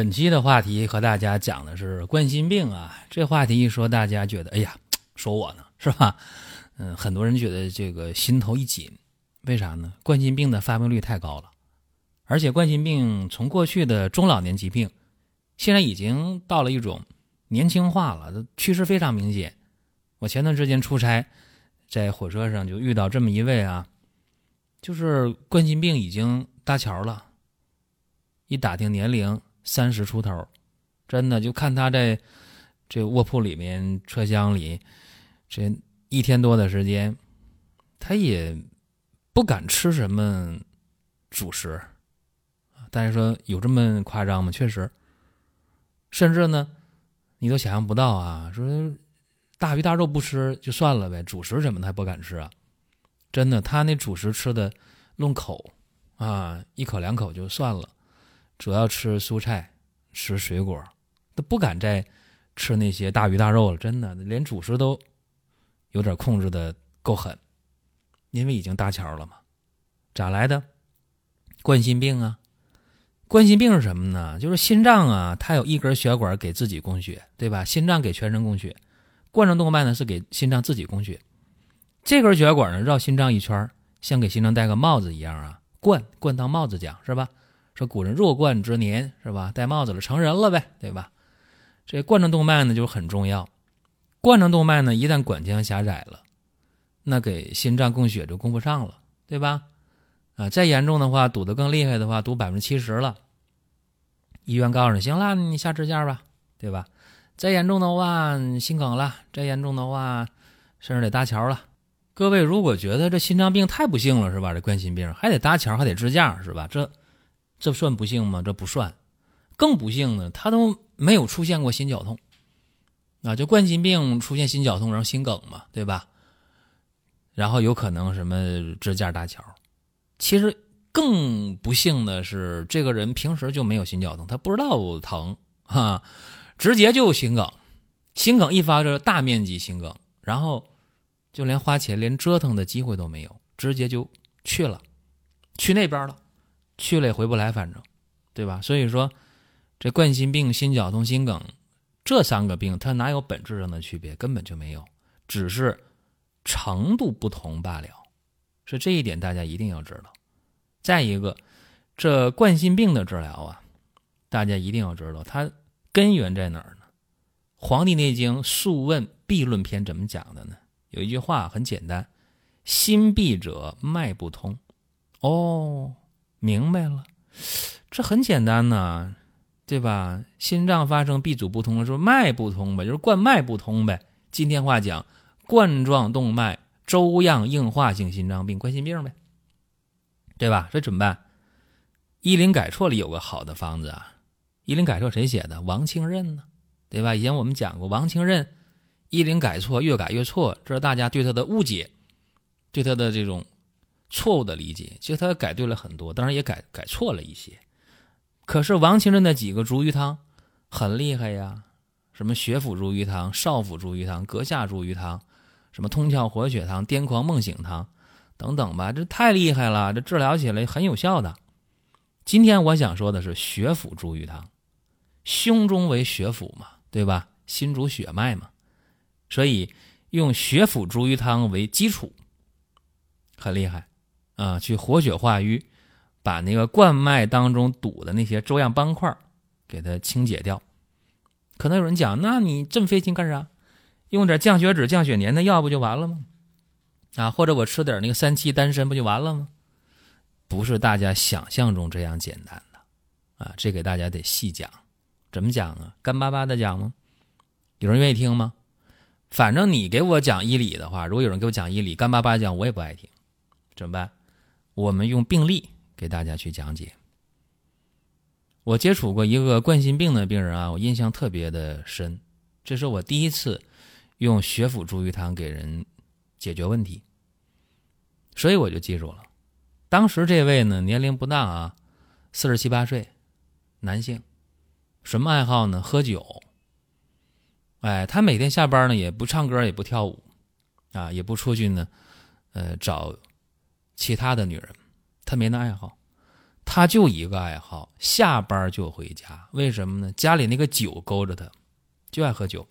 本期的话题和大家讲的是冠心病啊，这话题一说，大家觉得哎呀，说我呢是吧？嗯，很多人觉得这个心头一紧，为啥呢？冠心病的发病率太高了，而且冠心病从过去的中老年疾病，现在已经到了一种年轻化了，趋势非常明显。我前段时间出差，在火车上就遇到这么一位啊，就是冠心病已经搭桥了，一打听年龄。三十出头，真的就看他在这卧铺里面、车厢里，这一天多的时间，他也不敢吃什么主食。大家说有这么夸张吗？确实，甚至呢，你都想象不到啊！说大鱼大肉不吃就算了呗，主食什么他不敢吃啊！真的，他那主食吃的论口啊，一口两口就算了。主要吃蔬菜，吃水果，都不敢再吃那些大鱼大肉了。真的，连主食都有点控制的够狠，因为已经搭桥了嘛。咋来的？冠心病啊！冠心病是什么呢？就是心脏啊，它有一根血管给自己供血，对吧？心脏给全身供血，冠状动脉呢是给心脏自己供血。这根血管呢绕心脏一圈，像给心脏戴个帽子一样啊。冠冠当帽子讲是吧？说古人弱冠之年是吧？戴帽子了，成人了呗，对吧？这冠状动脉呢就很重要。冠状动脉呢一旦管腔狭窄了，那给心脏供血就供不上了，对吧？啊，再严重的话，堵得更厉害的话，堵百分之七十了。医院告诉你，行了，你下支架吧，对吧？再严重的话，心梗了；再严重的话，甚至得搭桥了。各位如果觉得这心脏病太不幸了，是吧？这冠心病还得搭桥，还得支架，是吧？这。这算不幸吗？这不算，更不幸呢，他都没有出现过心绞痛，啊，就冠心病出现心绞痛，然后心梗嘛，对吧？然后有可能什么支架搭桥，其实更不幸的是，这个人平时就没有心绞痛，他不知道疼啊，直接就心梗，心梗一发就是大面积心梗，然后就连花钱、连折腾的机会都没有，直接就去了，去那边了。去了也回不来，反正，对吧？所以说，这冠心病、心绞痛、心梗这三个病，它哪有本质上的区别？根本就没有，只是程度不同罢了。是这一点大家一定要知道。再一个，这冠心病的治疗啊，大家一定要知道它根源在哪儿呢？《黄帝内经·素问·痹论篇》怎么讲的呢？有一句话很简单：“心闭者脉不通。”哦。明白了，这很简单呐，对吧？心脏发生闭阻不通了，说，脉不通呗，就是冠脉不通呗。今天话讲，冠状动脉粥样硬化性心脏病，冠心病呗，对吧？这怎么办？医林改错里有个好的方子啊，医林改错谁写的？王清任呢，对吧？以前我们讲过，王清任医林改错，越改越错，这是大家对他的误解，对他的这种。错误的理解，其实他改对了很多，当然也改改错了一些。可是王清任的几个逐瘀汤很厉害呀，什么血府逐瘀汤、少府逐瘀汤、阁下逐瘀汤，什么通窍活血汤、癫狂梦醒汤等等吧，这太厉害了，这治疗起来很有效的。今天我想说的是血府逐瘀汤，胸中为血府嘛，对吧？心主血脉嘛，所以用血府逐瘀汤为基础，很厉害。啊，去活血化瘀，把那个冠脉当中堵的那些粥样斑块给它清解掉。可能有人讲，那你这么费劲干啥？用点降血脂、降血粘的药不就完了吗？啊，或者我吃点那个三七丹参不就完了吗？不是大家想象中这样简单的啊！这给大家得细讲，怎么讲啊？干巴巴的讲吗？有人愿意听吗？反正你给我讲医理的话，如果有人给我讲医理，干巴巴讲我也不爱听，怎么办？我们用病例给大家去讲解。我接触过一个冠心病的病人啊，我印象特别的深，这是我第一次用血府逐瘀汤给人解决问题，所以我就记住了。当时这位呢年龄不大啊，四十七八岁，男性，什么爱好呢？喝酒。哎，他每天下班呢也不唱歌也不跳舞，啊，也不出去呢，呃，找其他的女人，他没那爱好。他就一个爱好，下班就回家。为什么呢？家里那个酒勾着他，就爱喝酒。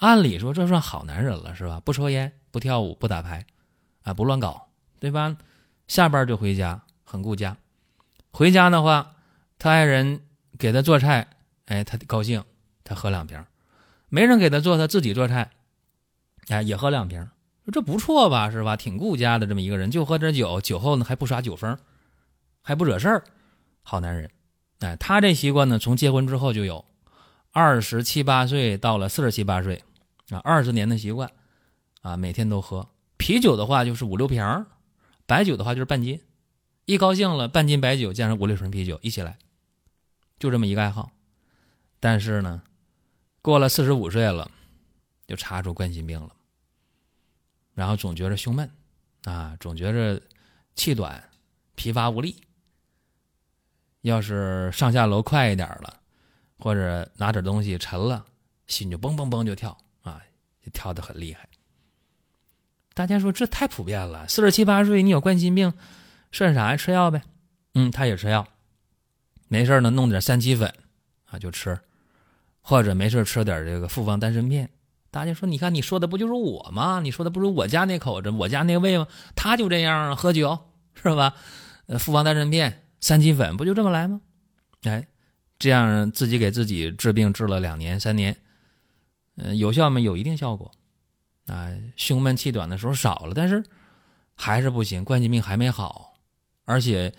按理说这算好男人了，是吧？不抽烟，不跳舞，不打牌，啊，不乱搞，对吧？下班就回家，很顾家。回家的话，他爱人给他做菜，哎，他高兴，他喝两瓶。没人给他做，他自己做菜，哎，也喝两瓶。这不错吧？是吧？挺顾家的这么一个人，就喝点酒，酒后呢还不耍酒疯。还不惹事儿，好男人，哎，他这习惯呢，从结婚之后就有，二十七八岁到了四十七八岁，啊，二十年的习惯，啊，每天都喝啤酒的话就是五六瓶白酒的话就是半斤，一高兴了半斤白酒加上五六瓶啤酒一起来，就这么一个爱好，但是呢，过了四十五岁了，就查出冠心病了，然后总觉着胸闷，啊，总觉着气短，疲乏无力。要是上下楼快一点了，或者拿点东西沉了，心就嘣嘣嘣就跳啊，就跳得很厉害。大家说这太普遍了，四十七八岁你有冠心病，算啥呀？吃药呗。嗯，他也吃药，没事呢，弄点三七粉啊就吃，或者没事吃点这个复方丹参片。大家说，你看你说的不就是我吗？你说的不是我家那口子，我家那位吗？他就这样啊，喝酒是吧？呃，复方丹参片。三七粉不就这么来吗？哎，这样自己给自己治病治了两年三年，嗯，有效吗？有一定效果，啊，胸闷气短的时候少了，但是还是不行，冠心病还没好，而且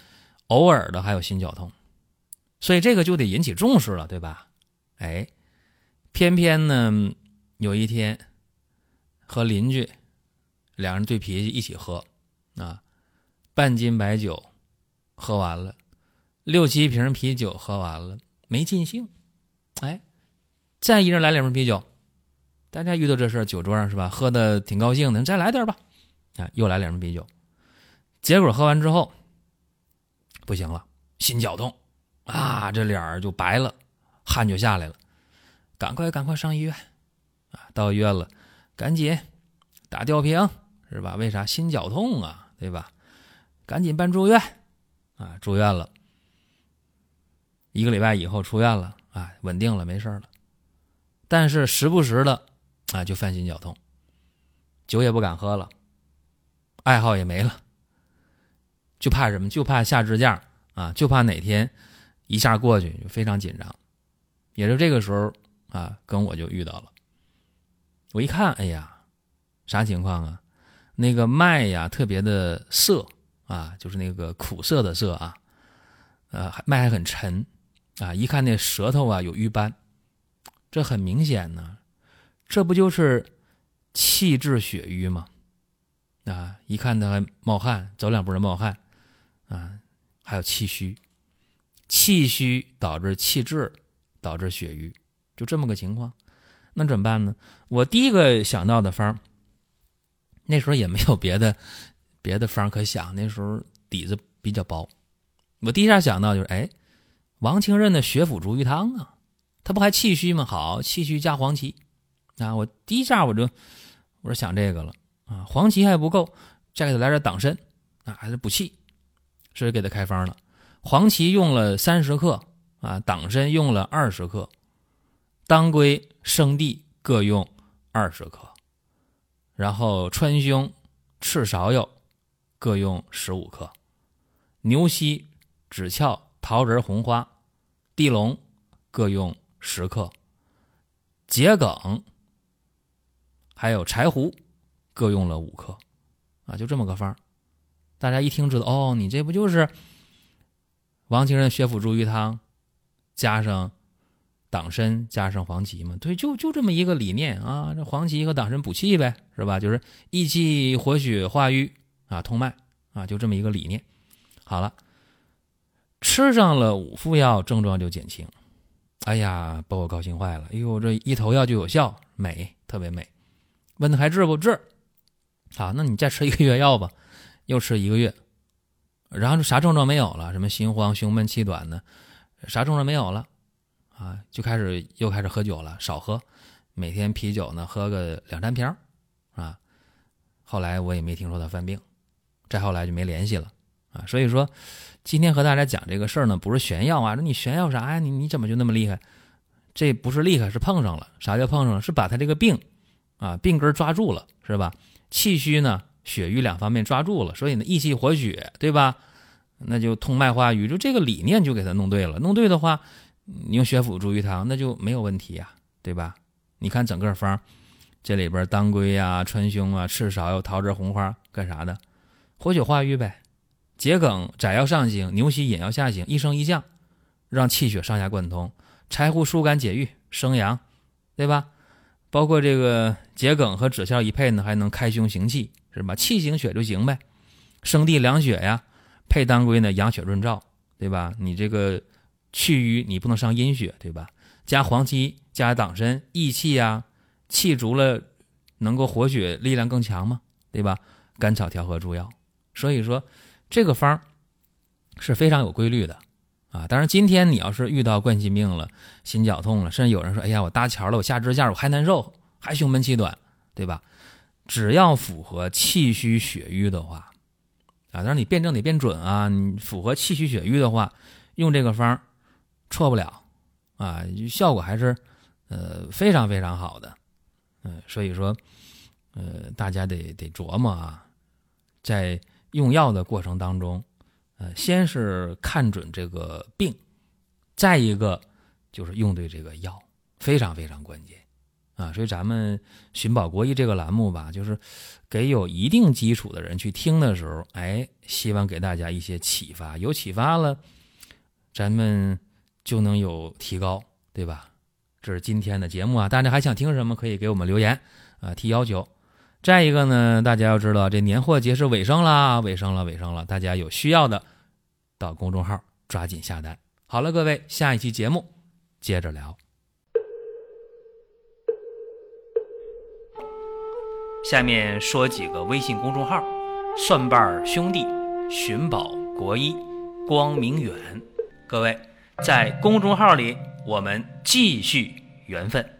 偶尔的还有心绞痛，所以这个就得引起重视了，对吧？哎，偏偏呢，有一天和邻居两人对脾气一起喝，啊，半斤白酒。喝完了，六七瓶啤酒喝完了，没尽兴，哎，再一人来两瓶啤酒，大家遇到这事儿，酒桌上是吧？喝的挺高兴的，再来点吧，啊，又来两瓶啤酒，结果喝完之后不行了，心绞痛，啊，这脸儿就白了，汗就下来了，赶快赶快上医院，啊，到医院了，赶紧打吊瓶是吧？为啥心绞痛啊？对吧？赶紧办住院。啊，住院了，一个礼拜以后出院了，啊，稳定了，没事了。但是时不时的，啊，就犯心绞痛，酒也不敢喝了，爱好也没了，就怕什么？就怕下支架啊，就怕哪天一下过去，就非常紧张。也就这个时候啊，跟我就遇到了。我一看，哎呀，啥情况啊？那个脉呀，特别的涩。啊，就是那个苦涩的涩啊，呃，脉还很沉，啊，一看那舌头啊有瘀斑，这很明显呢，这不就是气滞血瘀吗？啊，一看他还冒汗，走两步就冒汗，啊，还有气虚，气虚导致气滞，导致血瘀，就这么个情况，那怎么办呢？我第一个想到的方，那时候也没有别的。别的方可想，那时候底子比较薄。我第一下想到就是，哎，王清任的血府逐瘀汤啊，他不还气虚吗？好，气虚加黄芪啊！我第一下我就我说想这个了啊，黄芪还不够，再给他来点党参啊，还是补气，所以给他开方了。黄芪用了三十克啊，党参用了二十克，当归、生地各用二十克，然后川芎、赤芍药。各用十五克，牛膝、枳壳、桃仁、红花、地龙各用十克，桔梗还有柴胡各用了五克，啊，就这么个方大家一听知道哦，你这不就是王清任血府逐瘀汤加上党参加上黄芪嘛？对，就就这么一个理念啊。这黄芪和党参补气呗，是吧？就是益气活血化瘀。啊，通脉啊，就这么一个理念。好了，吃上了五副药，症状就减轻。哎呀，把我高兴坏了！哎呦，这一头药就有效，美，特别美。问他还治不治？好，那你再吃一个月药吧，又吃一个月，然后啥症状没有了，什么心慌、胸闷、气短的，啥症状没有了，啊，就开始又开始喝酒了，少喝，每天啤酒呢喝个两三瓶，啊，后来我也没听说他犯病，再后来就没联系了，啊，所以说今天和大家讲这个事儿呢，不是炫耀啊，说你炫耀啥呀？你你怎么就那么厉害？这不是厉害，是碰上了。啥叫碰上了？是把他这个病，啊，病根抓住了，是吧？气虚呢，血瘀两方面抓住了，所以呢，益气活血，对吧？那就通脉化瘀，就这个理念就给他弄对了。弄对的话，你用血府逐瘀汤，那就没有问题呀，对吧？你看整个方，这里边当归呀、川芎啊、赤芍、桃枝、红花干啥的？活血化瘀呗。桔梗窄药上行，牛膝引药下行，一升一降，让气血上下贯通。柴胡疏肝解郁，生阳，对吧？包括这个桔梗和枳壳一配呢，还能开胸行气，是吧？气行血就行呗。生地凉血呀，配当归呢，养血润燥，对吧？你这个去瘀，你不能伤阴血，对吧？加黄芪，加党参，益气呀，气足了，能够活血，力量更强嘛，对吧？甘草调和诸药，所以说这个方是非常有规律的。啊，当然，今天你要是遇到冠心病了、心绞痛了，甚至有人说：“哎呀，我搭桥了，我下支架我还难受，还胸闷气短，对吧？”只要符合气虚血瘀的话，啊，当然你辩证得辩准啊，你符合气虚血瘀的话，用这个方错不了，啊，效果还是呃非常非常好的，嗯，所以说，呃，大家得得琢磨啊，在用药的过程当中。呃，先是看准这个病，再一个就是用对这个药，非常非常关键啊！所以咱们寻宝国医这个栏目吧，就是给有一定基础的人去听的时候，哎，希望给大家一些启发，有启发了，咱们就能有提高，对吧？这是今天的节目啊！大家还想听什么，可以给我们留言啊，提要求。再一个呢，大家要知道，这年货节是尾声啦，尾声了，尾声了。大家有需要的，到公众号抓紧下单。好了，各位，下一期节目接着聊。下面说几个微信公众号：蒜瓣兄弟、寻宝国医、光明远。各位在公众号里，我们继续缘分。